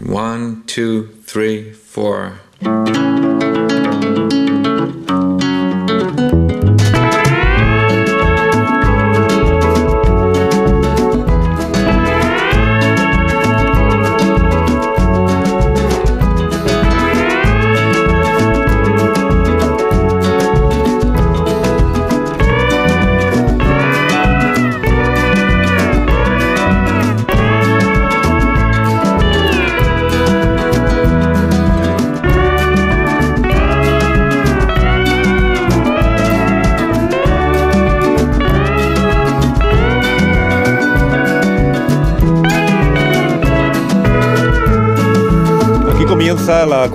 One, two, three, four.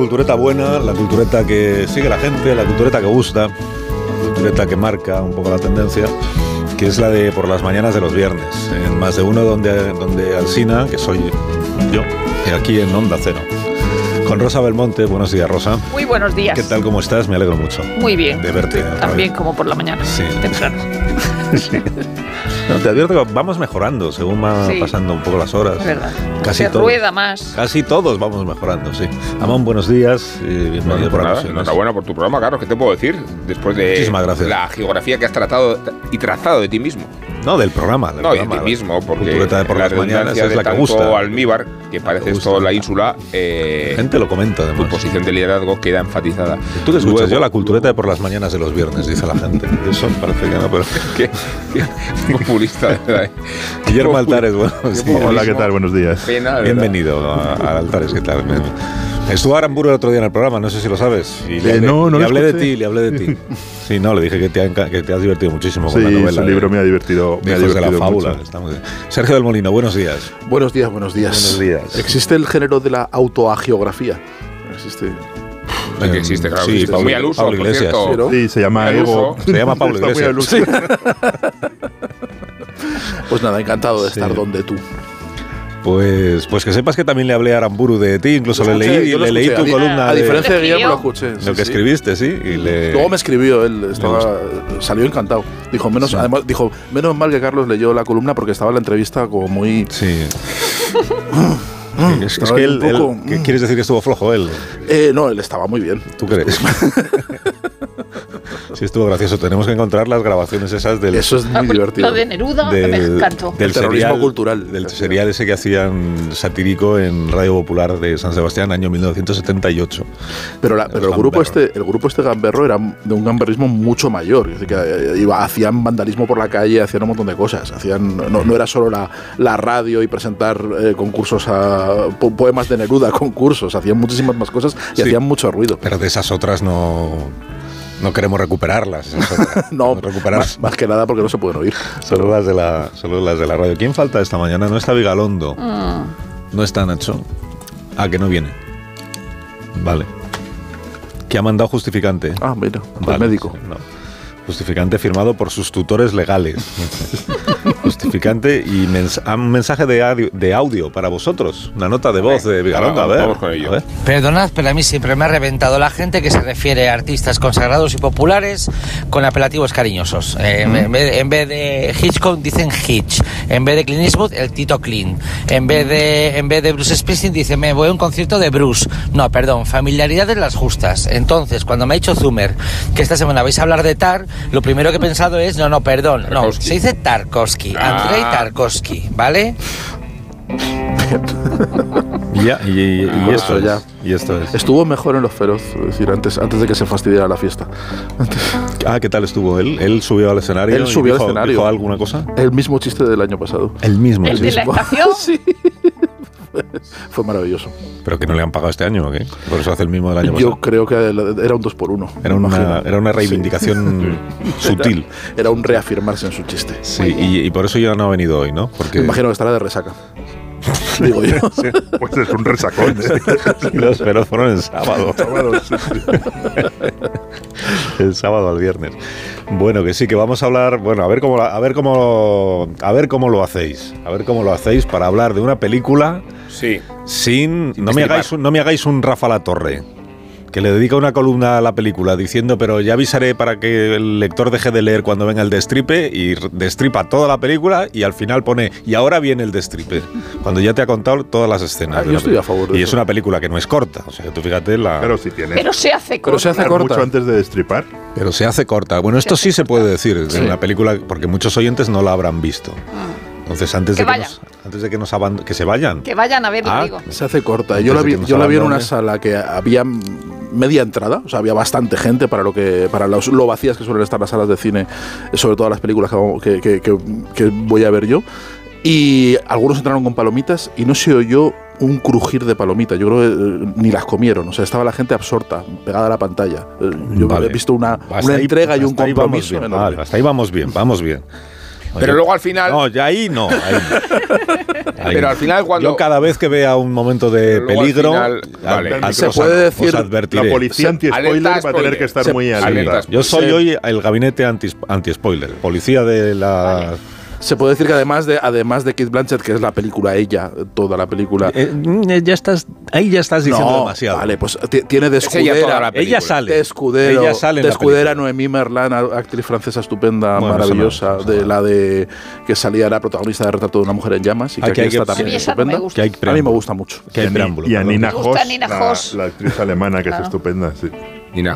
Cultureta buena, la cultureta que sigue la gente, la cultureta que gusta, la cultureta que marca un poco la tendencia, que es la de por las mañanas de los viernes, en más de uno donde, donde Alsina, que soy yo, y aquí en Onda Cero. Con Rosa Belmonte, buenos días Rosa. Muy buenos días. ¿Qué tal, cómo estás? Me alegro mucho. Muy bien. De verte También vez. como por la mañana. Sí. Temprano. Sí. No, te advierto que vamos mejorando según van Sí. pasando un poco las horas. Es verdad. Casi Se todos. rueda más. Casi todos vamos mejorando, sí. Amón, buenos días y bienvenido por pues nada, alusiones. enhorabuena por tu programa, Carlos. ¿Qué te puedo decir? Después de la geografía que has tratado y trazado de ti mismo. No, del programa. del No, y de programa, ti mismo, porque Cultureta de por la las mañanas es de la que gusta. almíbar, que parece gusta. toda la ínsula, eh, La gente lo comenta tu además. posición de liderazgo queda enfatizada. Tú que escuchas Luego- yo la cultureta de por las mañanas de los viernes, dice la gente. Eso parece que no, pero... Qué, qué populista, de verdad. ¿eh? Guillermo Altares, bueno, sí. Hola, ¿qué tal? Buenos días. Pena, de verdad. Bienvenido a, a Altares, ¿qué tal? Estuvo Aramburu el otro día en el programa, no sé si lo sabes. Y le Eh, hablé, no, no le hablé de escuché. ti, le hablé de ti. Sí, no, le dije que te, ha que te has divertido muchísimo con Sí, la novela. su libro de- me ha divertido, me de ha Hijos de la divertido fábula. mucho. Sergio del Molino, buenos días. Buenos días, buenos días. Buenos días. Existe el género de la autoagiografía. Existe. Sí que existe, claro. Sí, existe. Pablo- muy al uso, Pablo por Iglesias. cierto. Pero- Sí, se llama Ego. Se llama Pablo Iglesias. Pues nada, encantado de Sí. estar donde tú. Pues, pues que sepas que también le hablé a Aramburu de ti, incluso le leí, le leí tu columna A de, diferencia de ¿Te Guillermo, lo escuché. sí, lo que sí. escribiste, sí. Y le, Luego me escribió, él estaba, salió encantado. Dijo, menos, Sí. además, dijo, menos mal que Carlos leyó la columna porque estaba en la entrevista como muy. Sí. es, que él, un poco, él- ¿qué mm. ¿quieres decir que estuvo flojo él? Eh, no, él estaba muy bien. ¿Tú crees? Sí, estuvo gracioso. Tenemos que encontrar las grabaciones esas del, Eso es muy divertido. Lo de Neruda del, me encantó. del El terrorismo serial, cultural. Del serial ese que hacían satírico en Radio Popular de San Sebastián, año 1978. Pero, la- pero el grupo este, el grupo este gamberro era de un gamberrismo mucho mayor. Es decir, que eh, iba, hacían vandalismo por la calle, hacían un montón de cosas. Hacían, no, no era solo la, la radio y presentar eh, concursos a po- poemas de Neruda, concursos. Hacían muchísimas más cosas y Sí. hacían mucho ruido. Pero de esas otras no, no queremos recuperarlas. No, recuperar más, más que nada porque no se pueden oír. solo las, de la, solo las de la radio. ¿Quién falta esta mañana? No está Vigalondo. Mm, No está Nacho. Ah, que no viene. Vale. Que ha mandado justificante. Ah, mira, el médico. sí, no. Justificante firmado por sus tutores legales. Justificante y mens- ah, un mensaje de audio, de audio para vosotros. Una nota de voz de Vigalondo. A ver. Vamos con ello. a ver. Perdonad, pero a mí siempre me ha reventado la gente que se refiere a artistas consagrados y populares con apelativos cariñosos. Eh, en, vez, en vez de Hitchcock dicen Hitch, en vez de Clint Eastwood el Tito Clint, en vez de en vez de Bruce Springsteen dicen me voy a un concierto de Bruce. No, perdón, familiaridades las justas. Entonces, cuando me ha dicho Zumer que esta semana vais a hablar de Tar, lo primero que he pensado es no, no, perdón, no, Tarkovsky. se dice Tarkovsky. Andrei Tarkovsky, ¿vale? Y ya, y, y- y Ah, esto ya. Y esto es. Estuvo mejor en Los Feroz, es decir, antes, antes de que se fastidiara la fiesta. Ah, ¿qué tal estuvo él? Él subió al escenario. Él y subió al dijo- escenario. ¿Dijo alguna cosa? El mismo chiste del año pasado. El mismo. ¿El sí. de la estación? sí. Fue maravilloso. Pero que no le han pagado este año, ¿o qué? Por eso hace el mismo del año Yo pasado. creo que era un 2 por 1 Era una, era una reivindicación sutil. Era un reafirmarse en su chiste. Sí, y, y por eso ya no ha venido hoy, ¿no? Porque Me imagino que estará de resaca. Digo yo. Pues es un resacón. ¿eh? los pero fueron el sábado. el sábado al viernes. Bueno, que sí, que vamos a hablar, bueno, a ver cómo la- a ver cómo a ver cómo lo hacéis. A ver cómo lo hacéis para hablar de una película Sí. sin no me hagáis un, no me hagáis un Rafa La Torre. que le dedica una columna a la película diciendo, pero ya avisaré para que el lector deje de leer cuando venga el destripe y destripa toda la película y al final pone, y ahora viene el destripe, cuando ya te ha contado todas las escenas. Ah, de yo la estoy a película. favor de Y eso. es una película que no es corta, o sea, tú fíjate la... Pero si tiene. Pero se hace Pero se hace corta. mucho antes de destripar. Pero se hace corta. Bueno, esto sí se puede decir Sí. en la película, porque muchos oyentes no la habrán visto. Entonces, antes, Que de que, vayan. nos- antes de que nos que se vayan. Que vayan a verlo, Ah, digo. Se hace corta. Antes Yo la vi, yo la vi en una sala que había media entrada, o sea, había bastante gente para lo que para los- lo vacías que suelen estar las salas de cine, sobre todo las películas que, que, que- que- que voy a ver yo. Y algunos entraron con palomitas y no se oyó un crujir de palomitas. Yo creo que eh, ni las comieron. O sea, estaba la gente absorta, pegada a la pantalla. Eh, Yo Vale. he visto una, una ahí- entrega y un hasta ahí vamos compromiso bien, vale, hasta ahí vamos bien, vamos bien. Pero Oye, luego al final. No, ya ahí no. ahí no. Ahí Pero no. al final cuando- Yo cada vez que vea un momento de peligro, final- al- vale. al- Se puede decir-. La policía anti-spoiler va a tener que estar Se- muy alerta. Yo soy hoy el gabinete anti- anti-spoiler, policía de la... Se puede decir que además de además de Kate Blanchett, que es la película ella, toda la película. Eh, mm, ya estás, ahí ya estás diciendo no, demasiado. Vale, pues ti- tiene de Es ella toda escudera. la película. Ella sale. de escudero, Ella sale en de escudera. Noemí Merlan, a- actriz francesa estupenda, Bueno, maravillosa, no, de no. la de que salía la protagonista de Retrato de una mujer en llamas y que Aquí aquí hay que- está también estupenda. Que hay A mí me gusta mucho. Que hay Y a y. Nina Hoss, Nina la, Hoss. la actriz alemana que Claro. es estupenda. Sí. Nina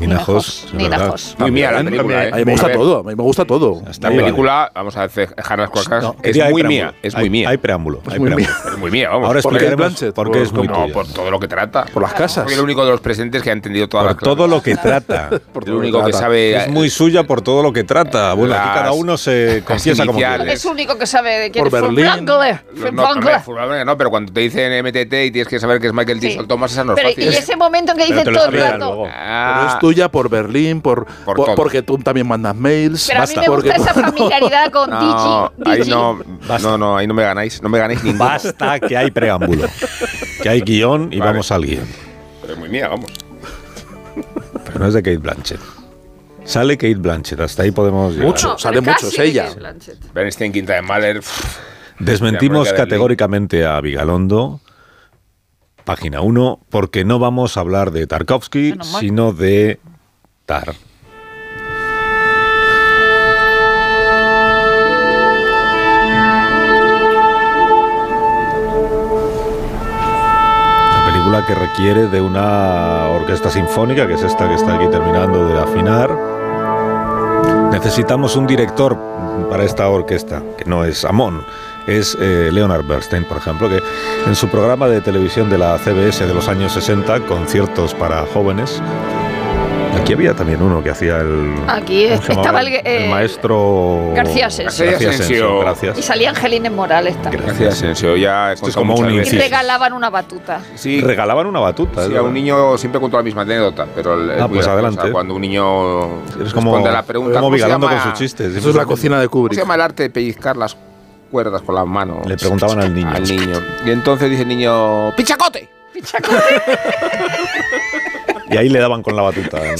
Nina Hoss. Hoss. Muy mía la película, ¿eh? A mí me A gusta ver, todo, a mí me gusta todo. Bien. película, vamos a dejar las cosas, No, es muy mía. Es Hay- muy mía. Hay preámbulo. hay. Es muy mía, vamos. Ahora explicaremos por qué es muy No, por todo lo que trata. Por las casas. Soy el único de los presentes que ha entendido toda Por la todo lo que trata. Por El todo lo único que trata. sabe. Es muy suya por todo lo que trata. Bueno, aquí cada uno se confiesa como quiere. Es el único que sabe de quién es. Wrangler. No, pero cuando te dicen MTT y tienes que saber que es Michael. T. Thomas, esa no es Pero fácil. y ese momento en que dicen todo el rato. Tuya por Berlín, por, Por por- porque tú también mandas mails. Pero a mí Basta. me porque gusta esa familiaridad con No, Digi. ahí no, Basta. no, no, ahí no me ganáis, no me ganáis ninguno. Basta que hay preámbulo. Que hay guion y Vale. vamos al guion. Pero es muy mía, vamos. Pero no es de Kate Blanchett. Sale Kate Blanchett, hasta ahí podemos llegar. Mucho. No, sale mucho, es ella. Bernstein, Quinta de Mahler. Desmentimos categóricamente a Vigalondo, página 1, porque no vamos a hablar de Tarkovsky, sino de Tar. Una película que requiere de una orquesta sinfónica, que es esta que está aquí terminando de afinar. Necesitamos un director para esta orquesta, que no es Amon, es eh, Leonard Bernstein, por ejemplo, que en su programa de televisión de la CBS de los años 60, conciertos para jóvenes, aquí había también uno que hacía el... Aquí ¿cómo se estaba el, eh, maestro... García Asensio. García Asensio. Y gracias. salía Angelines Morales también. Gracias, Asensio. Ya es como un Y regalaban una batuta. Sí, Regalaban una batuta. sí, es a un niño siempre cuento la misma anécdota, pero el- es Ah, pues adelante. Cuando un niño Eres como, responde a la pregunta, como ¿cómo se, Vigalondo llama, con sus chistes. Eso es la cocina de ¿cómo se Kubrick. llama el arte de pellizcar las cuerdas con las manos? Le preguntaban al niño. Al niño. Y entonces dice el niño, ¡pichacote! Y ahí le daban con la batuta en,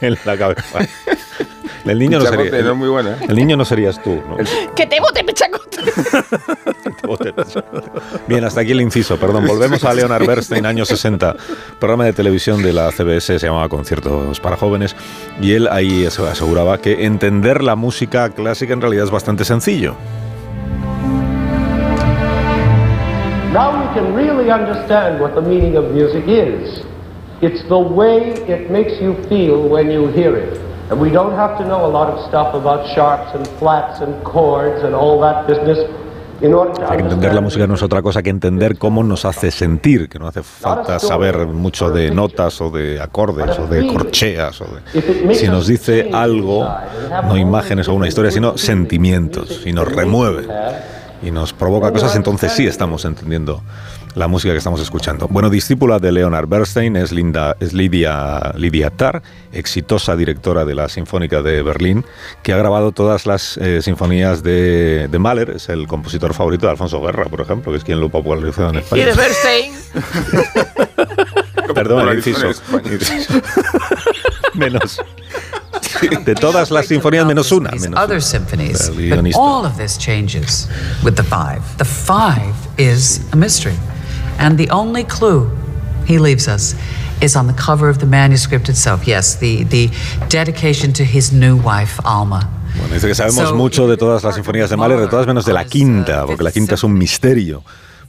en la cabeza. El niño no sería. no es muy bueno, ¿eh? El niño no serías tú, ¿no? Que te bote, pechacote. Bien, hasta aquí el inciso, perdón. Volvemos a Leonard Bernstein, años 60. Programa de televisión de la CBS se llamaba Conciertos para Jóvenes. Y él ahí ase- aseguraba que entender la música clásica en realidad es bastante sencillo. Now we can really understand what the meaning of music is. It's the way it makes you feel when you hear it. And we don't have to know a lot of stuff about sharps and flats and chords and all that business que entender la música no es otra cosa que entender cómo nos hace sentir, que no hace falta saber mucho de notas o de acordes o de corcheas. O de, si nos dice algo, no imágenes o una historia, sino sentimientos, y nos remueve y nos provoca cosas, entonces sí estamos entendiendo la música que estamos escuchando. Bueno, discípula de Leonard Bernstein es, Linda, es Lidia, Lidia Tarr, exitosa directora de la Sinfónica de Berlín, que ha grabado todas las eh, sinfonías de, de Mahler, es el compositor favorito de Alfonso Guerra, por ejemplo, que es quien lo popularizó en Y España. de Bernstein. Perdón, el inciso. Menos. De todas las sinfonías, menos una. Menos other una. symphonies. All of this changes with the five. The five is a mystery. And the only clue he leaves us is on the cover of the manuscript itself. Yes, the, the dedication to his new wife, Alma. Bueno, dice que sabemos So, mucho de todas las sinfonías de Mahler, de todas menos de la quinta, porque la quinta es un misterio.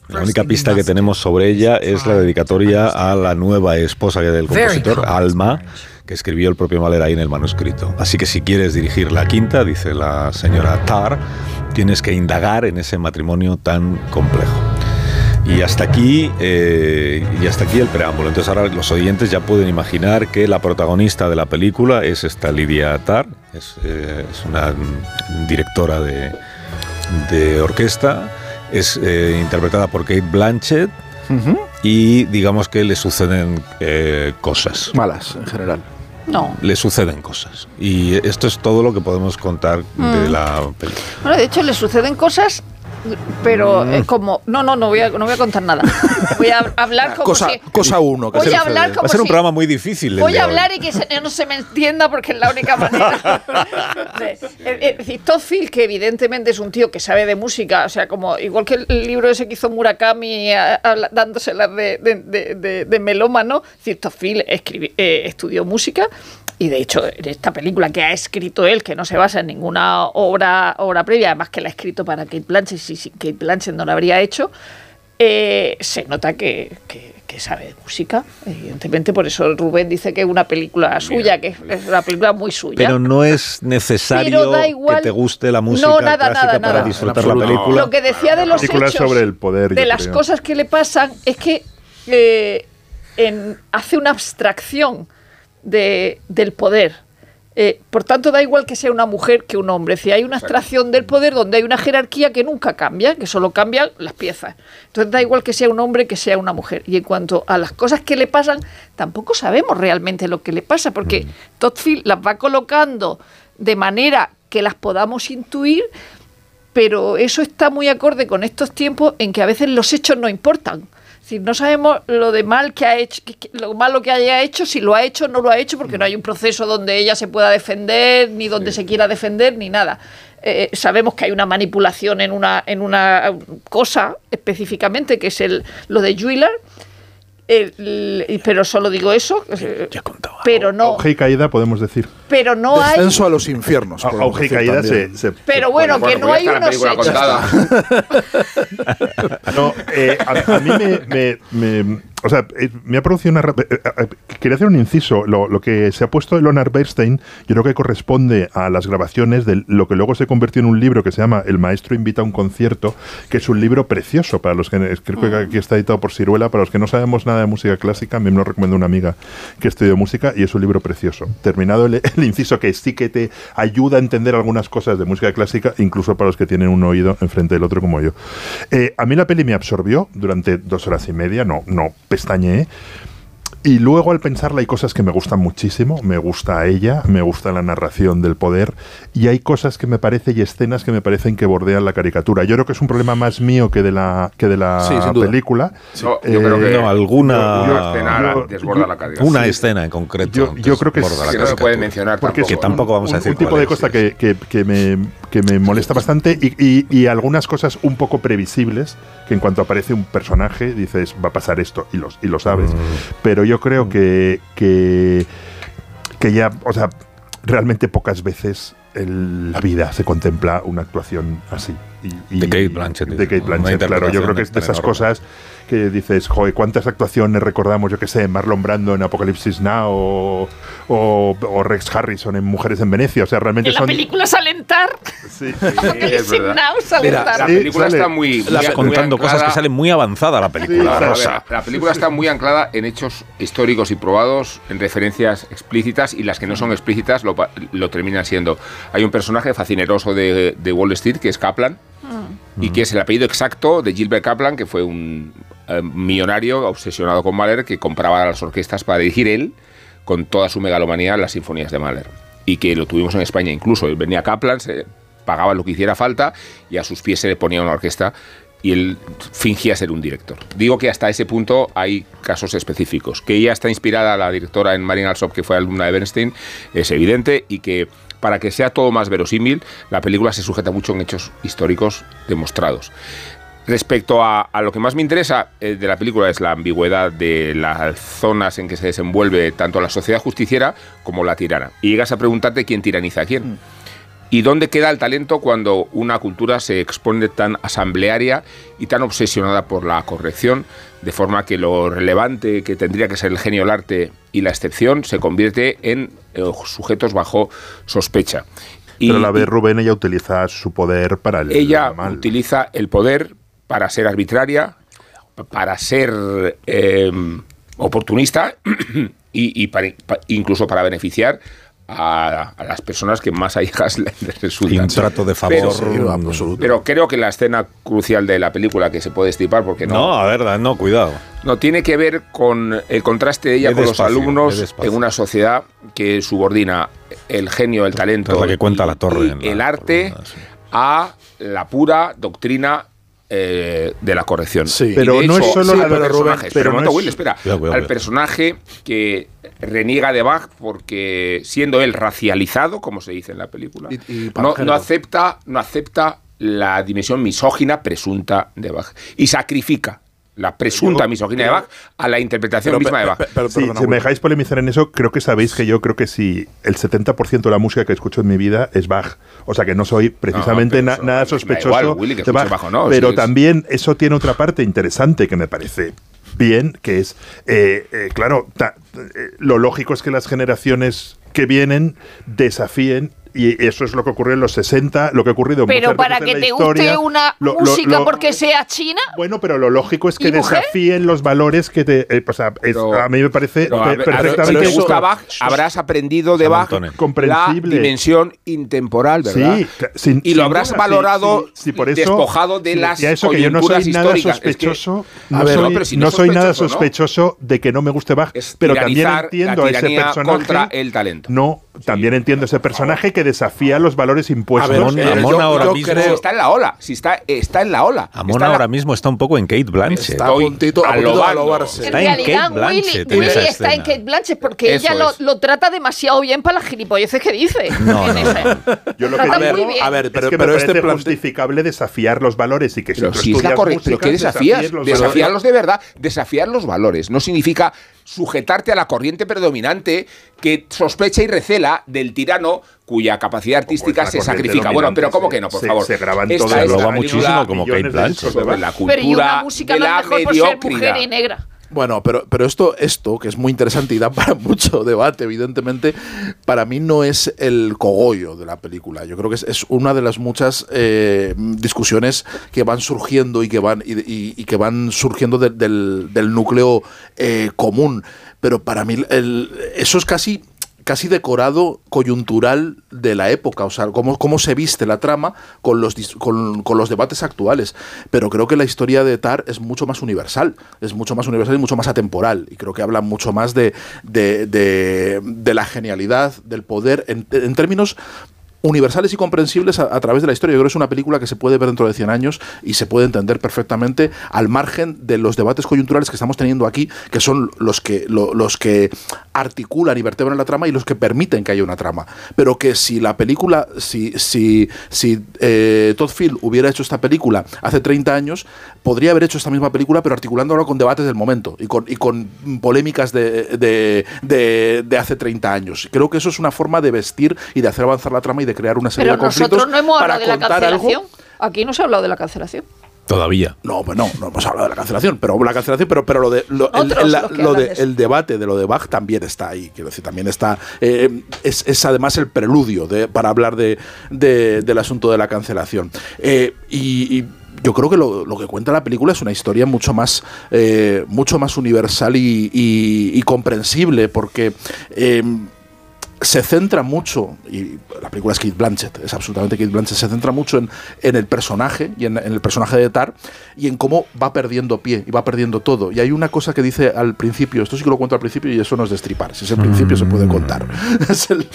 La única pista que tenemos sobre ella es la dedicatoria a la nueva esposa del compositor, Alma, que escribió el propio Mahler ahí en el manuscrito. Así que si quieres dirigir la quinta, dice la señora Tar, tienes que indagar en ese matrimonio tan complejo. Y hasta aquí, eh, y hasta aquí el preámbulo. Entonces ahora los oyentes ya pueden imaginar que la protagonista de la película es esta Lidia Tar, es, eh, es una directora de, de orquesta, es eh, interpretada por Kate Blanchett y digamos que le suceden eh, cosas. Malas, en general. No. Le suceden cosas. Y esto es todo lo que podemos contar de Mm. la película. Bueno, de hecho, le suceden cosas, pero Mm. eh, como. No, no, no voy, a, no voy a contar nada. Voy a hablar como Cosa, si. cosa uno. que Voy a hablar como Va a ser un si- programa muy difícil. Voy a hoy. hablar y que se- no se me entienda porque es la única manera. eh, eh, Es decir, Todd Field, que evidentemente es un tío que sabe de música, o sea, como igual que el libro ese que hizo Murakami a- habla- dándoselas de, de, de, de- de melómano, es decir, Todd Field escribi- eh, estudió música y de hecho en esta película que ha escrito él, que no se basa en ninguna obra, obra previa, además que la ha escrito para Kate Blanchett, si, si Kate Blanchett no la habría hecho, eh, se nota que, que- que sabe de música. Evidentemente, por eso Rubén dice que es una película suya, que es, es una película muy suya. Pero no es necesario Pero da igual. que te guste la música No, nada, clásica nada, para nada. disfrutar la película. Lo que decía de los hechos, sobre el poder, de las creo. cosas que le pasan, es que eh, en- hace una abstracción de, del poder. Eh, por tanto, da igual que sea una mujer que un hombre. Si hay una abstracción del poder donde hay una jerarquía que nunca cambia, que solo cambian las piezas. Entonces, da igual que sea un hombre que sea una mujer. Y en cuanto a las cosas que le pasan, tampoco sabemos realmente lo que le pasa, porque Todd Field las va colocando de manera que las podamos intuir, pero eso está muy acorde con estos tiempos en que a veces los hechos no importan. Decir, no sabemos lo de mal que ha hecho, lo malo que haya hecho, si lo ha hecho o no lo ha hecho, porque no hay un proceso donde ella se pueda defender, ni donde se quiera defender, ni nada. Eh, sabemos que hay una manipulación en una, en una cosa específicamente, que es el, lo de Juiler, el- el- pero solo digo eso. eh, pero no, Auge y caída, podemos decir. pero no hay. Descenso a los infiernos. Auge y caída se, se- Pero bueno, Bueno, que no pues hay ya unos hechos. contada. No, eh, a, a mí me, me- me- o sea, eh, me ha producido una... eh, eh, quería hacer un inciso. Lo, lo que se ha puesto de Leonard Bernstein, yo creo que corresponde a las grabaciones de lo que luego se convirtió en un libro que se llama El maestro invita a un concierto, que es un libro precioso para los que... Creo que aquí está editado por Ciruela. Para los que no sabemos nada de música clásica, a mí me lo recomendó una amiga que estudió música y es un libro precioso. Terminado el, el inciso que sí que te ayuda a entender algunas cosas de música clásica, incluso para los que tienen un oído enfrente del otro como yo. Eh, a mí la peli me absorbió durante dos horas y media, no, no pestañeé. Y luego al pensarla hay cosas que me gustan muchísimo, me gusta a ella, me gusta la narración del poder y hay cosas que me parecen y escenas que me parecen que bordean la caricatura. Yo creo que es un problema más mío que de la que de la Sí, película. No, yo creo que no, alguna- una escena yo- desborda yo- la caricatura. Una escena en concreto. Yo- yo creo que es- la que no se puede mencionar Porque es Que tampoco. tampoco vamos a un, decir un tipo cuál de es, cosa sí. que, que- que me, que me molesta bastante y, y- y algunas cosas un poco previsibles que en cuanto aparece un personaje dices va a pasar esto y, los, y lo sabes. Mm. Pero yo creo que, que, que ya, o sea, realmente pocas veces en la vida se contempla una actuación así. Y- y- De Kate Blanchett, De Kate Blanchett, claro. Yo creo que es de esas cosas que dices, joder, ¿cuántas actuaciones recordamos, yo que sé, Marlon Brando en Apocalipsis Now o, o- o Rex Harrison en Mujeres en Venecia? O sea, realmente En la son... película Salentar. Sí, es verdad. Now, Salentar. La Sí, película está muy, muy- contando cosas que salen muy avanzada la película. Sí, ver, la película está muy anclada en hechos históricos y probados, en referencias explícitas y las que no son explícitas lo, pa- lo terminan siendo. Hay un personaje fascineroso de, de Wall Street que es Kaplan y que es el apellido exacto de Gilbert Kaplan, que fue un eh, millonario obsesionado con Mahler que compraba las orquestas para dirigir él con toda su megalomanía las sinfonías de Mahler. Y que lo tuvimos en España incluso. Él venía Kaplan, se pagaba lo que hiciera falta y a sus pies se le ponía una orquesta y él fingía ser un director. Digo que hasta ese punto hay casos específicos. Que ella está inspirada, la directora en Marina Alsop, que fue alumna de Bernstein, es evidente y que para que sea todo más verosímil, la película se sujeta mucho en hechos históricos demostrados. Respecto a, a lo que más me interesa eh, de la película es la ambigüedad de las zonas en que se desenvuelve tanto la sociedad justiciera como la tirana. Y llegas a preguntarte quién tiraniza a quién. ¿Y dónde queda el talento cuando una cultura se expone tan asamblearia y tan obsesionada por la corrección, de forma que lo relevante que tendría que ser el genio, el arte y la excepción se convierte en eh, sujetos bajo sospecha? Y- Pero a la vez Rubén ella utiliza su poder para el ella mal. utiliza el poder para ser arbitraria, para ser eh, oportunista y, y para- pa- incluso para beneficiar a, a las personas que más allegas le le resultan. Un trato de favor. Pero, absoluto. pero creo que la escena crucial de la película que se puede estipar, porque No, no, a ver, no, cuidado. no, tiene que ver con el contraste de ella con despacio, los alumnos en una sociedad que subordina el genio, el talento Es la que cuenta y- la torre y en la el arte sí. a la pura doctrina eh, de la corrección. Sí. Pero no es solo al la- pero, Rubén, personaje, pero no es- Will, espera, Cuidado, cuidado, al personaje que reniega de Bach porque siendo él racializado, como se dice en la película, Y- y para no, no acepta, no acepta la dimensión misógina presunta de Bach y sacrifica la presunta Yo misoginia de Bach a la interpretación Pero, misma de Bach. pe- pero, Sí, perdona, si me dejáis polemizar en eso, creo que sabéis que yo creo que si el 70% de la música que escucho en mi vida es Bach. O sea que no soy precisamente na- eso nada da igual, sospechoso Willy, que de Bach. Bach no, pero si es- también eso tiene otra parte interesante que me parece bien, que es, eh, eh, claro, ta- eh, lo lógico es que las generaciones que vienen desafíen y eso es lo que ocurrió en los 60, lo que ha ocurrido Pero muchas para veces en que la te historia. guste una Lo- lo- música lo- porque sea china, bueno, pero lo lógico es que ¿Y desafíen los valores que te. eh, o sea, es- Pero- a mí me parece Pero, a perfectamente. si te gusta Bach, habrás aprendido de Bach Antonio. la Comprensible. dimensión intemporal, ¿verdad? Sí, sin- y lo habrás duda, valorado sí, sí, sí, por eso, despojado de sí, las decía eso que yo no soy nada. Es que- sospechoso, A no, ver, soy, no, si no soy nada sospechoso, de que no me guste Bach, Es pero también entiendo a ese personaje. contra el talento. No, también entiendo ese personaje que desafía los valores impuestos. A ver, Amon, eh, Amon yo- ahora yo mismo. creo- Si está en la ola, si está, está en la ola. Amon Está en la- ahora mismo está un poco en Kate Blanchett. Está Estoy puntito, a puntito alobarse. en Está en realidad Kate Blanchett Willy, en Willy está en. Kate Blanchett porque Eso ella lo, es. lo trata demasiado bien para las gilipolleces que dice. No, no, esa. Yo lo que A ver, a ver, es pero, que pero me este parece plan justificable desafiar los valores y que si Pero si es la correcta, pero ¿qué desafías? Desafiarlos de verdad, desafiar los valores. No significa sujetarte a la corriente predominante que sospecha y recela del tirano cuya capacidad artística se sacrifica. Bueno, pero ¿cómo se- que no, por se- favor? se graban todo película muchísimo como Kate Blanchett. sobre la Pero y una cultura música de la mejor por ser mujer mediocridad. y negra. Bueno, pero, pero esto, esto, que es muy interesante y da para mucho debate, evidentemente, para mí no es el cogollo de la película. Yo creo que es, es una de las muchas eh, discusiones que van surgiendo y que van, y, que van surgiendo de- del, del núcleo eh, común. Pero para mí eso es casi casi decorado coyuntural de la época, o sea, cómo, cómo se viste la trama con los, con, con los debates actuales. Pero creo que la historia de Tar es mucho más universal, es mucho más universal y mucho más atemporal. Y creo que habla mucho más de, de, de- de la genialidad, del poder, en términos universales y comprensibles a, través de la historia. Yo creo que es una película que se puede ver dentro de 100 años y se puede entender perfectamente al margen de los debates coyunturales que estamos teniendo aquí, que son los que, lo- los que articulan y vertebran la trama y los que permiten que haya una trama. Pero que si la película, si, si, si eh, Todd Field hubiera hecho esta película hace 30 años, podría haber hecho esta misma película, pero articulándola con debates del momento y con, y con polémicas de, de, de- de hace 30 años. Creo que eso es una forma de vestir y de hacer avanzar la trama y de crear una serie Pero de conflictos nosotros no hemos para hablado de la contar algo. cancelación. Aquí no se ha hablado de la cancelación. Todavía. No, pues no, no hemos hablado de la cancelación, pero la cancelación, pero, pero lo de lo- el, la- lo de- el debate de lo de Bach también está ahí, quiero decir, también está eh, es, es además el preludio de, para hablar de, de- del asunto de la cancelación. Eh, y, y yo creo que lo, lo que cuenta la película es una historia mucho más, eh, mucho más universal y, y- y comprensible, porque eh, se centra mucho, y la película es Kate Blanchett, es absolutamente Kate Blanchett, se centra mucho en, en el personaje y en, en el personaje de Tar y en cómo va perdiendo pie y va perdiendo todo. Y hay una cosa que dice al principio, esto sí que lo cuento al principio y eso no es destripar, si es el principio se puede contar. Es el-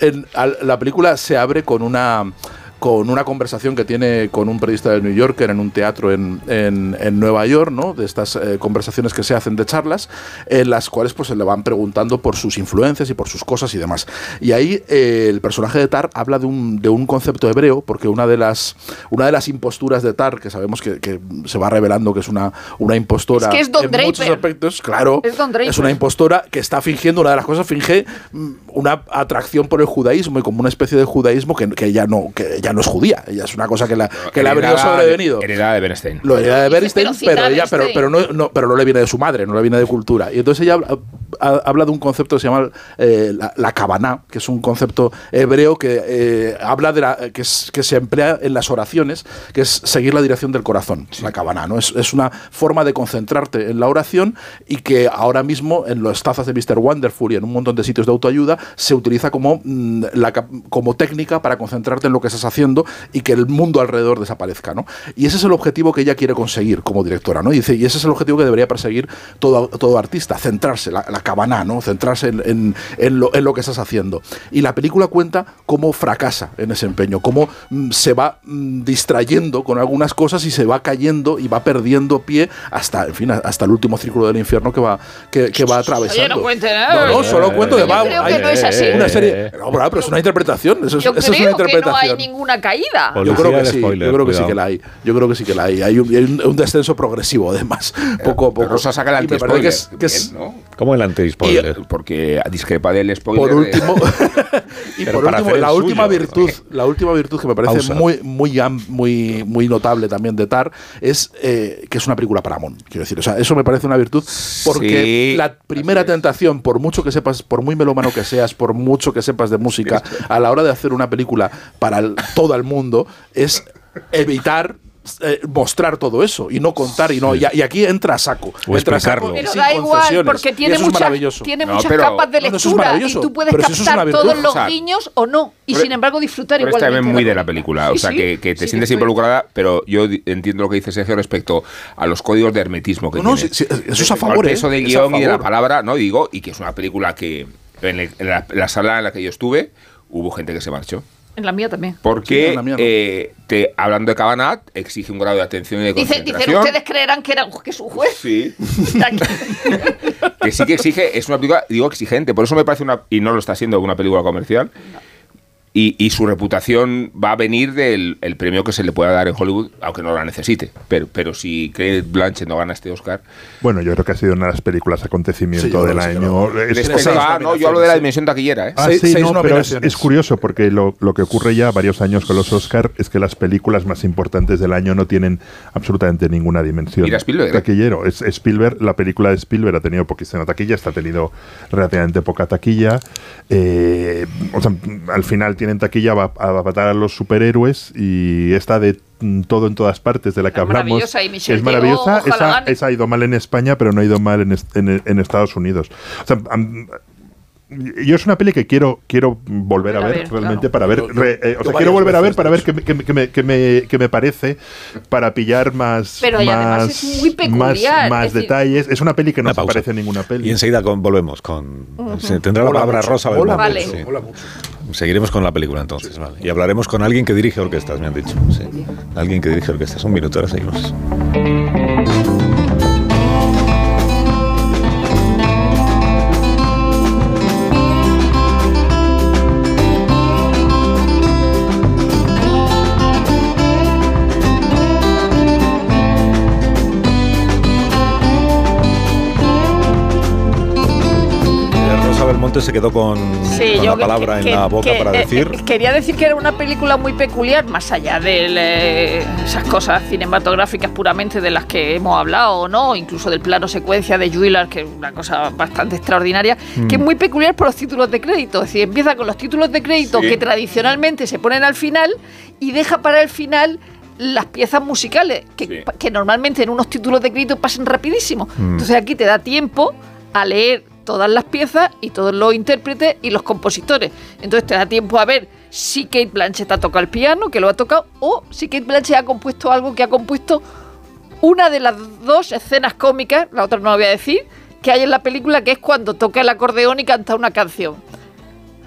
en- al- la película se abre con una con una conversación que tiene con un periodista del New Yorker en un teatro en, en- en Nueva York, ¿no? De estas eh, conversaciones que se hacen de charlas, en las cuales pues se le van preguntando por sus influencias y por sus cosas y demás. Y ahí eh, el personaje de Tar habla de un, de un concepto hebreo, porque una de las, una de las imposturas de Tar, que sabemos que, que se va revelando que es una, una impostora Es que es Don en muchos aspectos, claro, Es Don Draper. una impostora que está fingiendo, una de las cosas, finge mm, una atracción por el judaísmo y como una especie de judaísmo que, que ya no que ya no es judía, ella es una cosa que, la, que le ha venido sobrevenido. Heredada de Bernstein. Lo hereda de Bernstein, pero pero, a ella, pero, pero, no, no- pero no le viene de su madre, no le viene de cultura. Y entonces ella habla, ha- habla de un concepto que se llama eh, la, la kabaná, que es un concepto hebreo que eh, habla de la, que, es- que se emplea en las oraciones, que es seguir la dirección del corazón, la kabaná, ¿no? Es, es una forma de concentrarte en la oración y que ahora mismo en las tazas de Mr. Wonderful y en un montón de sitios de autoayuda se utiliza como, mm, la, como técnica para concentrarte en lo que estás haciendo y que el mundo alrededor desaparezca, ¿no? Y ese es el objetivo que ella quiere conseguir como directora, ¿no? Y dice, y ese es el objetivo que debería perseguir todo, todo artista, centrarse, la, la cabana, ¿no? Centrarse en, en- en lo, en lo que estás haciendo. Y la película cuenta cómo fracasa en ese empeño, cómo mm, se va mm, distrayendo con algunas cosas y se va cayendo y va perdiendo pie hasta, en fin, hasta el último círculo del infierno que va, que, que va atravesando. Oye, no cuente nada. No, no, solo cuento que Yo va. creo que no es así. Una serie. No, pero, pero es una interpretación. Eso es, Yo eso es una que no hay interpretación. Ninguna caída. Yo creo que sí, spoiler, yo creo que sí que la hay. Yo creo que sí que la hay. Hay un, hay un- un descenso progresivo, además, poco a poco. Rosa saca el Y me parece que es, anti-spoiler, que es- bien, ¿no? ¿Cómo el anti-spoiler? Porque discrepa del spoiler. por último, y por para último, la última suyo, virtud, la última virtud que me parece Pausa. muy, muy, muy, muy notable también de Tar es eh, que es una película Paramount. Quiero decir, o sea, eso me parece una virtud porque Sí, la primera tentación, por mucho que sepas, por muy melómano que seas, por mucho que sepas de música, a la hora de hacer una película para el- todo el mundo, es evitar eh, mostrar todo eso y no contar y no y, y aquí entra a saco O entra a saco. Pero sin da igual, porque tiene eso maravilloso. tiene No, muchas pero- capas de No, no, eso es lectura y tú puedes Pero eso captar todos los O sea, guiños o no. Y pero- sin embargo disfrutar Pero igual. es muy de la película, o sea, que, que te sí, sientes involucrada, pero yo entiendo lo que dice Sergio respecto a los códigos de hermetismo que No, tiene. sí, sí, eso es a favor, ¿eh? peso del Es a guion y de la palabra, no digo, y que es una película que en, el- en la, en la sala en la que yo estuve hubo gente que se marchó. En la mía también. Porque mía no. eh, te, hablando de Cabanat, exige un grado de atención y de Dicen, dicen, concentración. ustedes creerán que era que es un juez. Sí. que sí que exige, es una película, digo, exigente. Por eso me parece una, y no lo está siendo, una película comercial. Y, y su reputación va a venir del el premio que se le pueda dar en Hollywood, aunque no la necesite. Pero, pero si Kate Blanchett no gana este Oscar, Bueno, yo creo que ha sido una de las películas acontecimiento Sí, del año. Es- Les respecto seis a- no, yo hablo de la dimensión taquillera, ¿eh? Ah, Seis- sí, seis no, pero es, curioso porque lo, lo que ocurre ya varios años con los Oscar es que las películas más importantes del año no tienen absolutamente ninguna dimensión. Mira Spielberg, ¿eh? Taquillero. Es, Spielberg, la película de Spielberg ha tenido poquísima taquilla, está ha tenido relativamente poca taquilla. Eh, o sea, al final tienen taquilla a, a matar a los superhéroes y esta de todo en todas partes de la que Es hablamos maravillosa y Michelle es maravillosa. Ojalá Esa, esa ha ido mal en España, pero no ha ido mal en, en- en Estados Unidos. O sea, yo es una peli que quiero quiero volver a ver, realmente claro. para ver Yo- yo- re- eh, o sea quiero volver a ver para ver qué, me- qué me- qué me, qué me- qué me parece para pillar más Pero y más, además es muy peculiar, más, más es decir- detalles es una peli que no se parece a ninguna peli Y enseguida con- volvemos con. se- Tendrá la palabra mucho, Rosa Belmonte, mucho, sí. Seguiremos con la película entonces, vale. Y hablaremos con alguien que dirige orquestas, me han dicho. sí. Alguien que dirige orquestas. Un minuto, ahora seguimos. Belmonte se quedó con, Sí, con la palabra que- en la boca que- para eh, decir. eh, quería decir que era una película muy peculiar, más allá de eh, esas cosas cinematográficas puramente de las que hemos hablado, ¿no? Incluso del plano secuencia de Juilliard, que es una cosa bastante extraordinaria, que es muy peculiar por los títulos de crédito. Es decir, empieza con los títulos de crédito Sí. que tradicionalmente se ponen al final y deja para el final las piezas musicales, que, Sí. que normalmente en unos títulos de crédito pasan rapidísimo. Entonces aquí te da tiempo a leer todas las piezas y todos los intérpretes y los compositores. Entonces te da tiempo a ver si Kate Blanchett ha tocado el piano, que lo ha tocado, o si Kate Blanchett ha compuesto algo que ha compuesto una de las dos escenas cómicas, la otra no la voy a decir, que hay en la película, que es cuando toca el acordeón y canta una canción.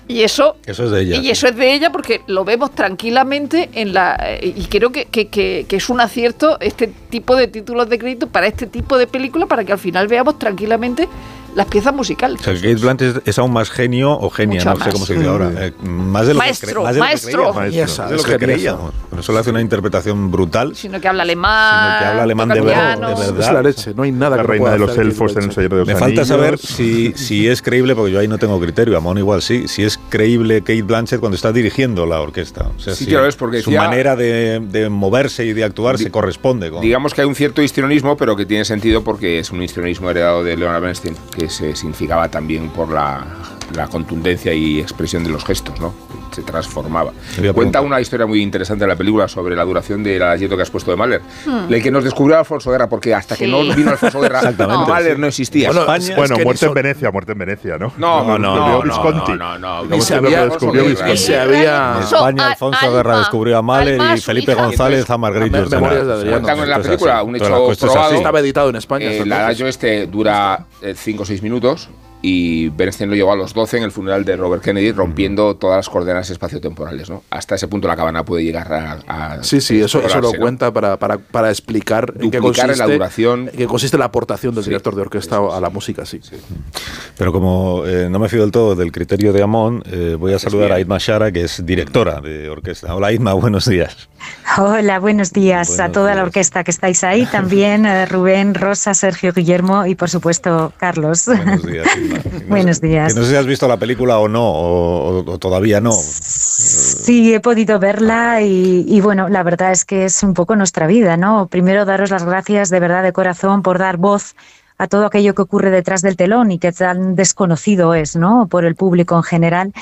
Y eso, Eso es de ella, Y sí. eso es de ella porque lo vemos tranquilamente en la. eh, Y creo que, que- que- que es un acierto este tipo de títulos de crédito para este tipo de película, para que al final veamos tranquilamente las piezas musicales. O sea, que Kate Blanchett es aún más genio o genia, Mucho no sé más. cómo se dice ahora. eh, más de lo Maestro, que, cre- más de lo que maestro. creíamos. Maestro. Esa, de lo que creíamos. Por eso le hace una interpretación brutal. Sino que habla alemán. Sino que habla alemán de verdad, de verdad. Es la leche, no hay nada La que no reina de los elfos en el. Señor de los Me falta Anillos. saber si, si es creíble, porque yo ahí no tengo criterio, Amon igual sí, si es creíble Kate Blanchett cuando está dirigiendo la orquesta. O sea, Sí, si claro, es porque su manera de, de moverse y de actuar se corresponde con... Digamos que hay un cierto histrionismo, pero que tiene sentido porque es un histrionismo heredado de Leonard Bernstein, que se significaba también por la, la contundencia y expresión de los gestos, ¿no? Se transformaba. Cuenta una historia muy interesante de la película sobre la duración del asiento que has puesto de Mahler, el que nos descubrió Alfonso Guerra, porque hasta que Sí. no vino Alfonso Guerra, Mahler sí. no existía. Bueno, España- Bueno, Es que muerte en Venecia, muerte en Venecia, ¿no? no, no, No, no, no, no, no, Visconti. no, no, no, Ni no, se había- descubrió Visconti. se había- En España, Al- Alfonso Guerra Alma, descubrió a Mahler Alma, y Felipe. González a Adriano. Cuentan en la película un hecho la probado. Estaba editado en España. Eh, entonces. adagio este dura 5 o 6 minutos y Bernstein lo llevó a los 12 en el funeral de Robert Kennedy, rompiendo todas las coordenadas espaciotemporales. ¿no? Hasta ese punto la cabana puede llegar a... a Sí, sí, eso, eso lo cuenta para, para, para explicar en qué consiste, la duración. en qué consiste la aportación del Sí. director de orquesta a la música, sí. Pero como eh, no me fío del todo del criterio de Amón, eh, voy a saludar a Idma Shara, que es directora de orquesta. Hola Idma, buenos días. Hola, buenos días a toda la orquesta que estáis ahí, también eh, Rubén, Rosa, Sergio, Guillermo y por supuesto Carlos. Buenos días. No Buenos sé- días. Que no sé si has visto la película o no, o, o- o todavía no. Sí, he podido verla y, y bueno, la verdad es que es un poco nuestra vida, ¿no? Primero daros las gracias de verdad de corazón por dar voz a todo aquello que ocurre detrás del telón y que tan desconocido es, ¿no? Por el público en general.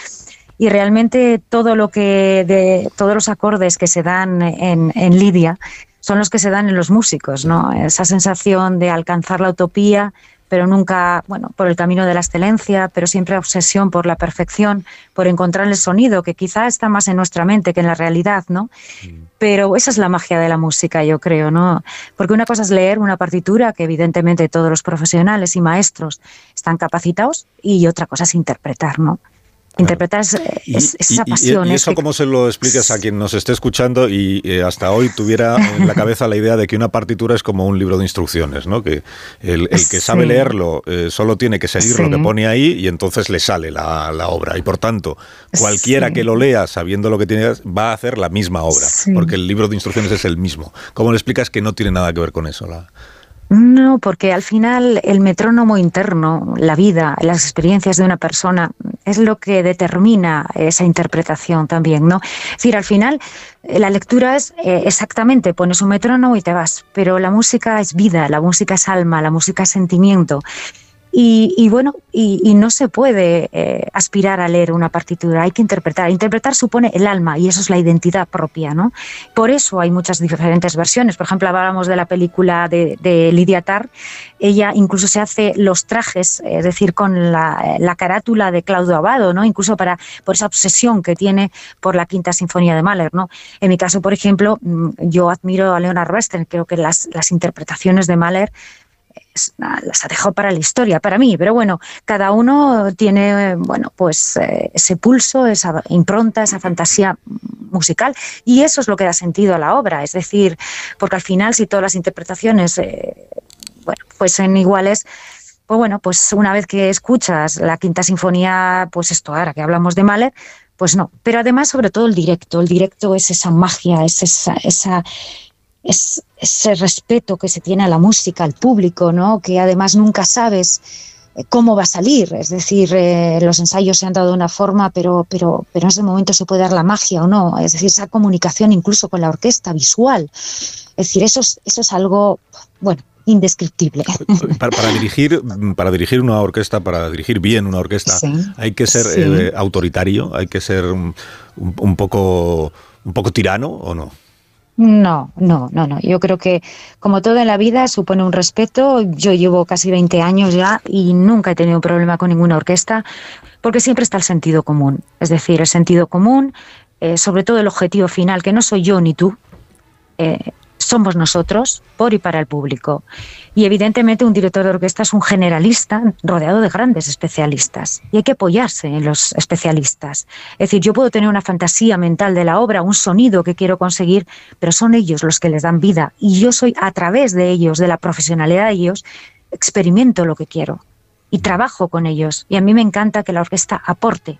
Y realmente todo lo que de todos los acordes que se dan en, en Lidia son los que se dan en los músicos, ¿no? Esa sensación de alcanzar la utopía, pero nunca, bueno, por el camino de la excelencia, pero siempre obsesión por la perfección, por encontrar el sonido, que quizá está más en nuestra mente que en la realidad, ¿no? Pero esa es la magia de la música, yo creo, ¿no? Porque una cosa es leer una partitura, que evidentemente todos los profesionales y maestros están capacitados, y otra cosa es interpretar, ¿no? Interpretar es, Y, es- es y- esa y- pasión. y es eso que- cómo se lo explicas a quien nos esté escuchando y eh, hasta hoy tuviera en la cabeza la idea de que una partitura es como un libro de instrucciones, ¿no? Que el, el que sabe leerlo eh, solo tiene que seguir lo que pone ahí y entonces le sale la, la obra. Y por tanto, cualquiera Sí. que lo lea sabiendo lo que tiene va a hacer la misma obra, porque el libro de instrucciones es el mismo. ¿Cómo le explicas que no tiene nada que ver con eso? La, No, porque al final el metrónomo interno, la vida, las experiencias de una persona es lo que determina esa interpretación también, ¿no? Es decir, al final eh, la lectura es eh, exactamente, pones un metrónomo y te vas, pero la música es vida, la música es alma, la música es sentimiento. Y, bueno, y, no se puede eh, aspirar a leer una partitura, hay que interpretar. Interpretar supone el alma y eso es la identidad propia, ¿no? Por eso hay muchas diferentes versiones. Por ejemplo, hablábamos de la película de, de Lidia Tarr. Ella incluso se hace los trajes, es decir, con la, la carátula de Claudio Abado, ¿no? Incluso para, por esa obsesión que tiene por la Quinta Sinfonía de Mahler, ¿no? En mi caso, por ejemplo, mm, yo admiro a Leonard Bernstein. Creo que las, las interpretaciones de Mahler las ha dejado para la historia, para mí, pero bueno, cada uno tiene, bueno, pues eh, ese pulso, esa impronta, esa fantasía musical y eso es lo que da sentido a la obra, es decir, porque al final si todas las interpretaciones, eh, bueno, fuesen iguales, pues bueno, pues una vez que escuchas la quinta sinfonía, pues esto ahora que hablamos de Mahler, pues no, pero además sobre todo el directo, el directo es esa magia, es esa, esa es ese respeto que se tiene a la música, al público, ¿no? Que además nunca sabes eh, cómo va a salir. Es decir, eh, los ensayos se han dado de una forma, pero, pero, pero en ese momento se puede dar la magia o no. Es decir, esa comunicación incluso con la orquesta visual. Es decir, eso es, eso es algo, bueno, indescriptible. para, para dirigir, para dirigir una orquesta, para dirigir bien una orquesta, Sí, hay que ser sí. eh, autoritario, hay que ser un poco un poco tirano o no. No, no, no, no. Yo creo que como todo en la vida supone un respeto. Yo llevo casi 20 años ya y nunca he tenido problema con ninguna orquesta porque siempre está el sentido común. Es decir, el sentido común, eh, sobre todo el objetivo final, que no soy yo ni tú. eh, somos nosotros, por y para el público. Y evidentemente un director de orquesta es un generalista rodeado de grandes especialistas y hay que apoyarse en los especialistas. Es decir, yo puedo tener una fantasía mental de la obra, un sonido que quiero conseguir, pero son ellos los que les dan vida y yo soy a través de ellos, de la profesionalidad de ellos, experimento lo que quiero y trabajo con ellos. Y a mí me encanta que la orquesta aporte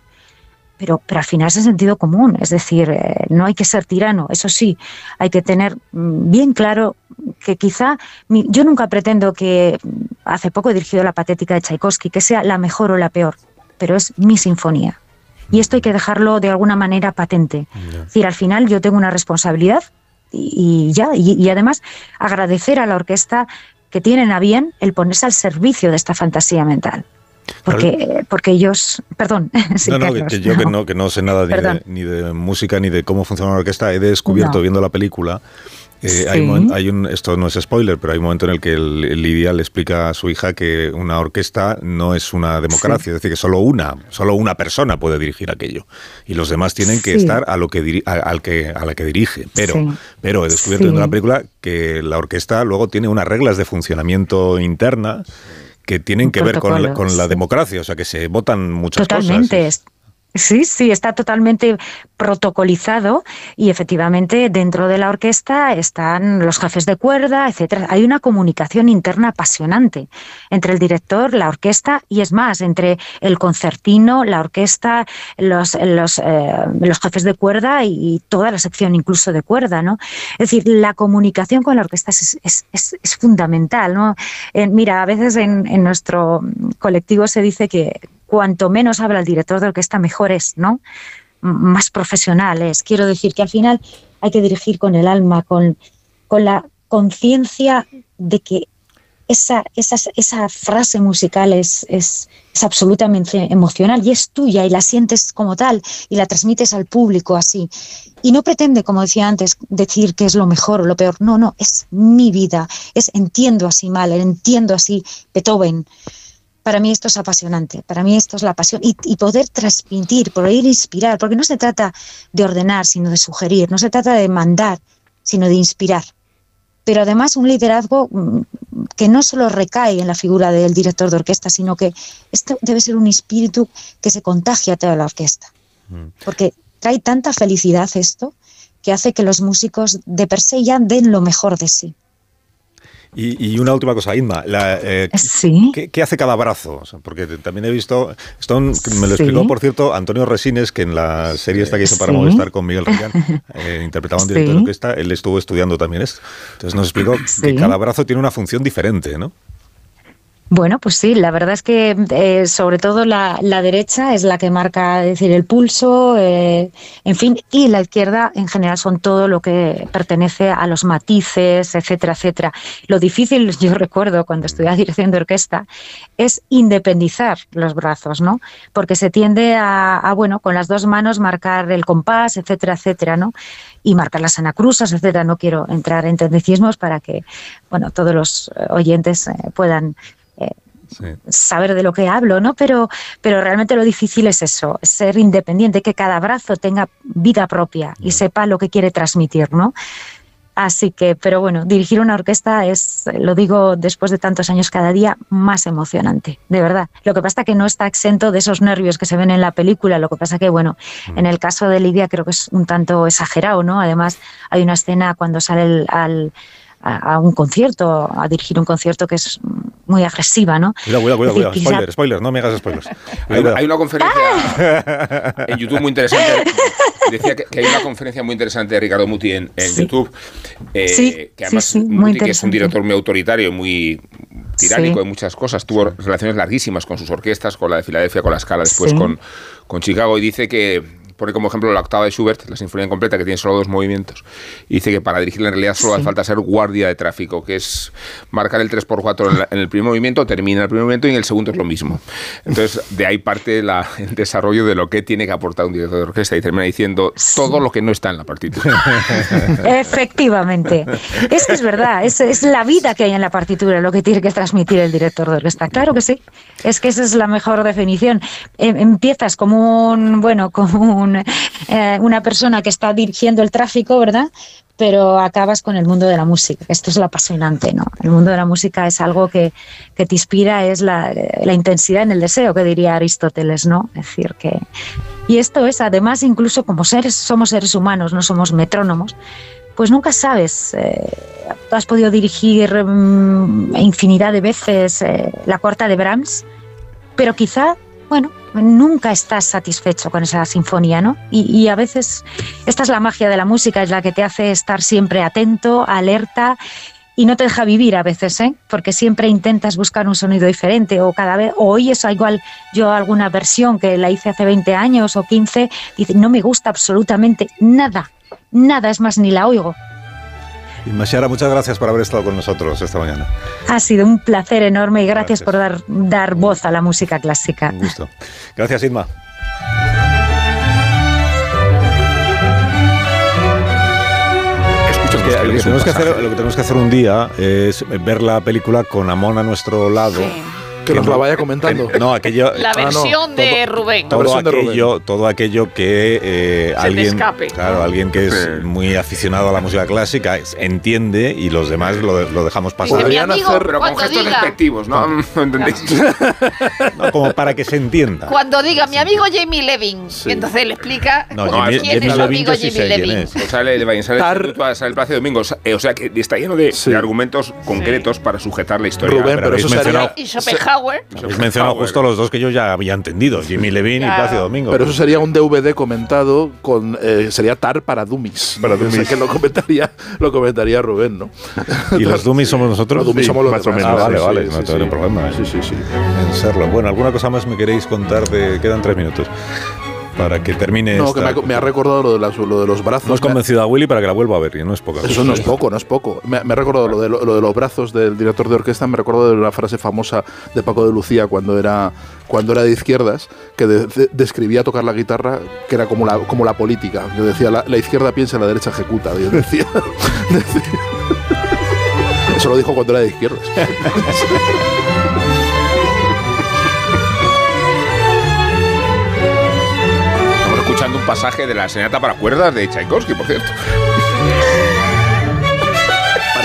pero, pero al final es el sentido común, es decir, eh, no hay que ser tirano, eso sí, hay que tener mm, bien claro que quizá, yo nunca pretendo que, mm, hace poco he dirigido la patética de Tchaikovsky, que sea la mejor o la peor, pero es mi sinfonía. Y esto hay que dejarlo de alguna manera patente. Es decir, al final yo tengo una responsabilidad y, ya, y además agradecer a la orquesta que tienen a bien el ponerse al servicio de esta fantasía mental. Porque, porque ellos, perdón. no, no, que, yo Que, no, que no sé nada ni de, música ni de cómo funciona una orquesta, he descubierto viendo la película. Eh, hay, un, esto no es spoiler, pero hay un momento en el que Lidia le explica a su hija que una orquesta no es una democracia, es decir, que solo una, solo una persona puede dirigir aquello. Y los demás tienen que estar a lo que, al que a la que dirige. Pero, pero he descubierto viendo la película que la orquesta luego tiene unas reglas de funcionamiento interna que tienen que ver con la, con la, democracia, o sea, que se votan muchas Totalmente. cosas. Sí, sí, está totalmente protocolizado y efectivamente dentro de la orquesta están los jefes de cuerda, etcétera. Hay una comunicación interna apasionante entre el director, la orquesta y es más, entre el concertino, la orquesta, los, los, eh, jefes de cuerda y toda la sección incluso de cuerda, ¿no? Es decir, la comunicación con la orquesta es, es, es, fundamental, ¿no? Mira, a veces en, en nuestro colectivo se dice que cuanto menos habla el director de orquesta, mejor es, ¿no? más profesional es. Quiero decir que al final hay que dirigir con el alma, con, con la conciencia de que esa, esa, esa, frase musical es, es, es, absolutamente emocional y es tuya y la sientes como tal y la transmites al público así. Y no pretende, como decía antes, decir que es lo mejor o lo peor. No, no, es mi vida. Es entiendo así mal, entiendo así Beethoven para mí esto es apasionante, para mí esto es la pasión y, poder transmitir, poder inspirar, porque no se trata de ordenar, sino de sugerir, no se trata de mandar, sino de inspirar. Pero además un liderazgo mm, que no solo recae en la figura del director de orquesta, sino que esto debe ser un espíritu que se contagia a toda la orquesta. Mm. Porque trae tanta felicidad esto que hace que los músicos de per se ya den lo mejor de sí. Y, una última cosa, Inma, eh, ¿qué, hace cada brazo? porque también he visto, esto me lo explicó, por cierto, Antonio Resines, que en la serie esta que hizo para Movistar con Miguel Reyán, eh, interpretaba un director de orquesta, él estuvo estudiando también esto. Entonces nos explicó que cada brazo tiene una función diferente, ¿no? Bueno, pues sí, la verdad es que eh, sobre todo la, derecha es la que marca decir, el pulso, eh, en fin, y la izquierda en general son todo lo que pertenece a los matices, etcétera, etcétera. Lo difícil, yo recuerdo cuando estudiaba dirección de orquesta, es independizar los brazos, ¿no? Porque se tiende a, bueno, con las dos manos marcar el compás, etcétera, etcétera, ¿no? Y marcar las anacrusas, etcétera. No quiero entrar en tecnicismos para que, bueno, todos los oyentes puedan saber de lo que hablo, ¿no? Pero, pero realmente lo difícil es eso, ser independiente, que cada brazo tenga vida propia y sepa lo que quiere transmitir, ¿no? Así que, pero bueno, dirigir una orquesta es, lo digo después de tantos años cada día, más emocionante, de verdad. Lo que pasa es que no está exento de esos nervios que se ven en la película, lo que pasa que, bueno, en el caso de Lidia creo que es un tanto exagerado, ¿no? Además, hay una escena cuando sale al a, un concierto, a dirigir un concierto que es muy agresiva, ¿no? Cuidado, cuidado, cuidado, Spoiler, spoiler, no me hagas spoilers. Hay, una conferencia en YouTube muy interesante. Decía que, hay una conferencia muy interesante de Ricardo Muti en, YouTube. Eh, que además Muti, que es un director muy autoritario, muy tiránico en muchas cosas. Tuvo relaciones larguísimas con sus orquestas, con la de Filadelfia, con la Scala, después con, con Chicago, y dice que pone como ejemplo la octava de Schubert, la sinfonía incompleta, que tiene solo dos movimientos. Y dice que para dirigirla en realidad solo hace falta ser guardia de tráfico, que es marcar el 3x4 en, el primer movimiento, termina el primer movimiento y en el segundo es lo mismo. Entonces, de ahí parte la, el desarrollo de lo que tiene que aportar un director de orquesta y termina diciendo todo lo que no está en la partitura. Efectivamente. Es que es verdad, es, es la vida que hay en la partitura, lo que tiene que transmitir el director de orquesta. Claro que sí. Es que esa es la mejor definición. Em, empiezas como un, bueno, como un un, eh, una persona que está dirigiendo el tráfico, ¿verdad? Pero acabas con el mundo de la música. Esto es lo apasionante, ¿no? El mundo de la música es algo que, que te inspira, es la, la intensidad en el deseo, que diría Aristóteles, ¿no? Es decir, que... Y esto es, además, incluso como seres, somos seres humanos, no somos metrónomos, pues nunca sabes. Eh, tú has podido dirigir mm, infinidad de veces eh, la cuarta de Brahms, pero quizá, bueno, nunca estás satisfecho con esa sinfonía, ¿no? Y, y a veces esta es la magia de la música, es la que te hace estar siempre atento, alerta y no te deja vivir a veces, ¿eh? porque siempre intentas buscar un sonido diferente o cada vez, o oyes igual yo alguna versión que la hice hace 20 años o 15, dice, no me gusta absolutamente nada, nada, es más, ni la oigo. Y Mashara, muchas gracias por haber estado con nosotros esta mañana. Ha sido un placer enorme y gracias, por dar, dar voz a la música clásica. Un gusto. Gracias, Inma. Que lo, que tenemos que hacer, lo que tenemos que hacer un día es ver la película con Amón a nuestro lado. Que nos la vaya comentando. No, aquello. La versión de Rubén. Todo versión de Rubén. aquello, todo aquello que eh, Se te alguien, escape. claro, alguien que es muy aficionado a la música clásica es- entiende y los demás lo, lo dejamos pasar. Mi amigo, Pero con cuando gestos diga, despectivos, ¿no? ¿No entendéis? No, como para que se entienda. cuando diga mi amigo Jamie Levin, y entonces le explica No, quién Jamie- es Jamie su Levin amigo sí Jamie quién Levin. sale de Valle, sale, Tar- sale, sale el Palacio de Domingo. Eh, O sea, que está lleno de, Sí. de argumentos concretos para sujetar la historia. Rubén, pero eso sería, Y Schopenhauer. Habéis mencionado justo los dos que yo ya había entendido, Jimmy Levine y Claro. Plácido Domingo. pero eso sería un DVD comentado con eh, sería Tar para Dummies. Para O sea, dummies. que lo comentaría, lo comentaría Rubén, ¿no? ¿Y los dummies somos nosotros? Los dummies somos los más o demás. Ah, menos, vale, sí, vale, sí, no sí, tengo sí. problema. Sí, sí, sí. En serlo. Bueno, ¿alguna cosa más me queréis contar? De, quedan tres minutos para que termine No, esta- que me ha, me ha recordado lo de, las- lo de los brazos. Hemos Me ha- convencido a Willy para que la vuelva a ver y no es poca cosa. Eso no es poco, no es poco. Me, me ha recordado lo de, lo, lo de los brazos del director de orquesta, me recuerdo de una frase famosa de Paco de Lucía cuando era, cuando era de izquierdas, que de- de- describía tocar la guitarra, que era como la, como la política, que decía la, la izquierda piensa, la derecha ejecuta. y decía- decía- Eso lo dijo cuando era de izquierdas. pasaje de la Senata para cuerdas de Tchaikovsky, por cierto.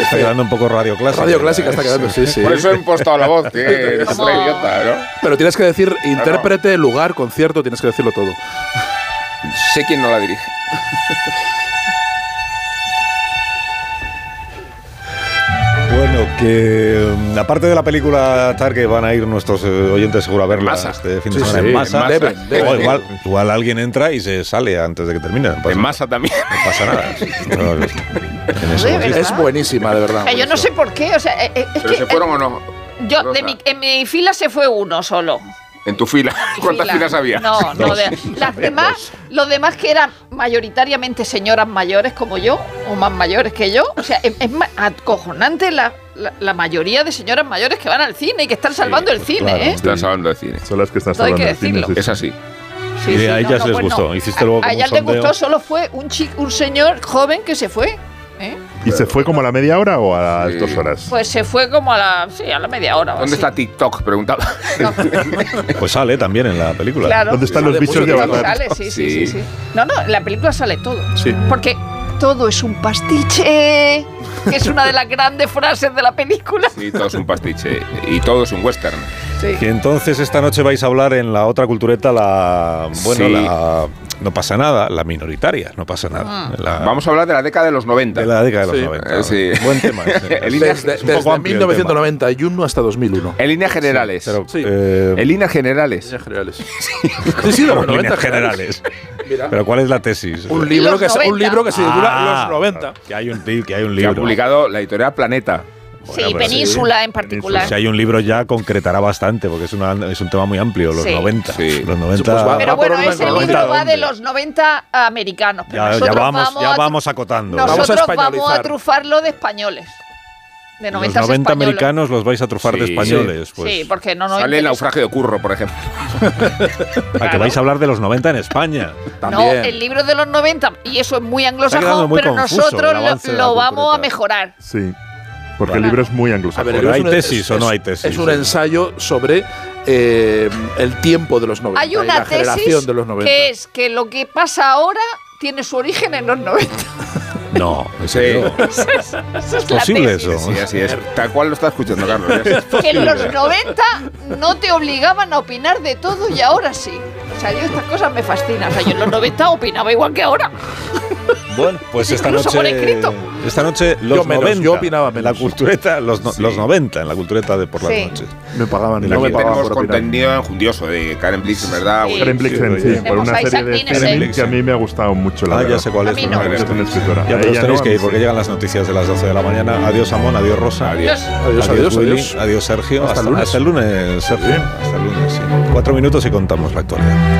Está quedando un poco radio clásica. Radio clásica está quedando, sí, sí. Por eso he impostado la voz, que es una idiota, ¿no? Pero tienes que decir intérprete, lugar, concierto, tienes que decirlo todo. Sé quién no la dirige. Bueno, que mm, aparte de la película Tar, que van a ir nuestros eh, oyentes seguro a verla Masa. este fin de Sí, semana sí, en masa, en o igual, igual alguien entra y se sale antes de que termine. No En masa también. no pasa nada. No. Es buenísima, de verdad. Yo no sé por qué, o sea, eh, eh, es ¿Pero que se fueron o no? yo de mi, en mi fila se fue uno solo. En tu fila. ¿Cuántas Fila. filas había? No, no, de- las demás, los demás que eran mayoritariamente señoras mayores como yo, o más mayores que yo, o sea, es, es ma- acojonante la, la, la mayoría de señoras mayores que van al cine y que están salvando el cine, claro. ¿eh? Están salvando de cine. Son las que están salvando el cine, Es así. Sí, a ellas no, les pues gustó. Hiciste luego A ellas les gustó, solo fue un, chi- un señor joven que se fue. ¿eh? ¿Y se fue como a la media hora o a las Sí. dos horas? Pues se fue como a la, sí, a la media hora. o ¿Dónde así. está TikTok? Preguntaba. No, Pues sale también en la película. claro. ¿Dónde están los Sale bichos de mucho Avatar? Sale, sí, sí, sí, Sí. sí. No, no, en la película sale todo. Sí. Porque todo es un pastiche, que es una de las grandes frases de la película. Sí, todo es un pastiche. Y todo es un western. Sí. Que entonces esta noche vais a hablar en la otra cultureta, la. Bueno, Sí. la. No pasa nada, la minoritaria, no pasa nada. La- Vamos a hablar de la década de los 90. de la década de los Sí. 90. Eh, sí. Buen tema. ese. El Desde, desde tema. 1991 hasta 2001. En líneas generales. Pero, Sí. eh, En líneas generales. Líneas generales. Sí, sí, de los en 90 líneas generales. Mira. Pero ¿cuál es la tesis? Un libro, Los que se, un 90. libro que se titula Ah, Los 90. Que hay un, que hay un Que ha libro. publicado la editorial Planeta. Sí, pero Península en particular. Si hay un libro ya concretará bastante, porque es, una, es un tema muy amplio, los Sí. 90. Sí. Los 90. Pues va- Pero bueno, ese libro va de los 90 americanos. Pero Ya, ya nosotros vamos, vamos, ya a, vamos acotando. Vamos a nosotros vamos a, trufarlo de españoles. De Los 90 90 españoles. americanos los vais a trufar de Sí. españoles. Pues, sí, porque no nos Sale el naufragio de curro, por ejemplo. A que vais a hablar de los 90 en España. No, También. el libro de los 90, y eso es muy anglosajón, muy pero confuso nosotros lo, de lo vamos a mejorar. Sí, porque el libro es muy A anglosajón. ver, Pero es hay un- tesis es- o no hay tesis. Es un ensayo sobre eh, el tiempo de los 90. Hay y una la generación tesis de los 90. que es que lo que pasa ahora tiene su origen en los 90. No, en serio. Esa es, es ¿Es la posible eso? Sí, así es. Tal cual lo está escuchando, Carlos. Que en los posible. 90 no te obligaban a opinar de todo y ahora sí. O sea, yo estas cosas me fascinan. O sea, yo en los 90 opinaba igual que ahora. Bueno, pues esta por noche, escrito. esta noche los Yo menos, 90, yo opinaba en la menos. cultureta, los, no- Sí. los 90 en la cultureta de por las Sí. noches. Me pagaban, De no la me que pagaban Tenemos por contenido enjundioso de Karen Blix, ¿verdad? Sí. Karen Blixen, Sí, sí, por una serie de Dinesen. cine que a mí me ha gustado mucho, la Ah, verdad. ya sé cuál A es. mí no. Es una escritora. Ya, os tenéis no, que ir sí. porque llegan las noticias de las 12 de la mañana. Adiós, Amón, adiós, Rosa. Adiós. Adiós, adiós, Willy, adiós. adiós, Sergio. Hasta el lunes. Hasta el lunes, Sergio. Hasta el lunes, sí. Cuatro minutos y contamos la actualidad.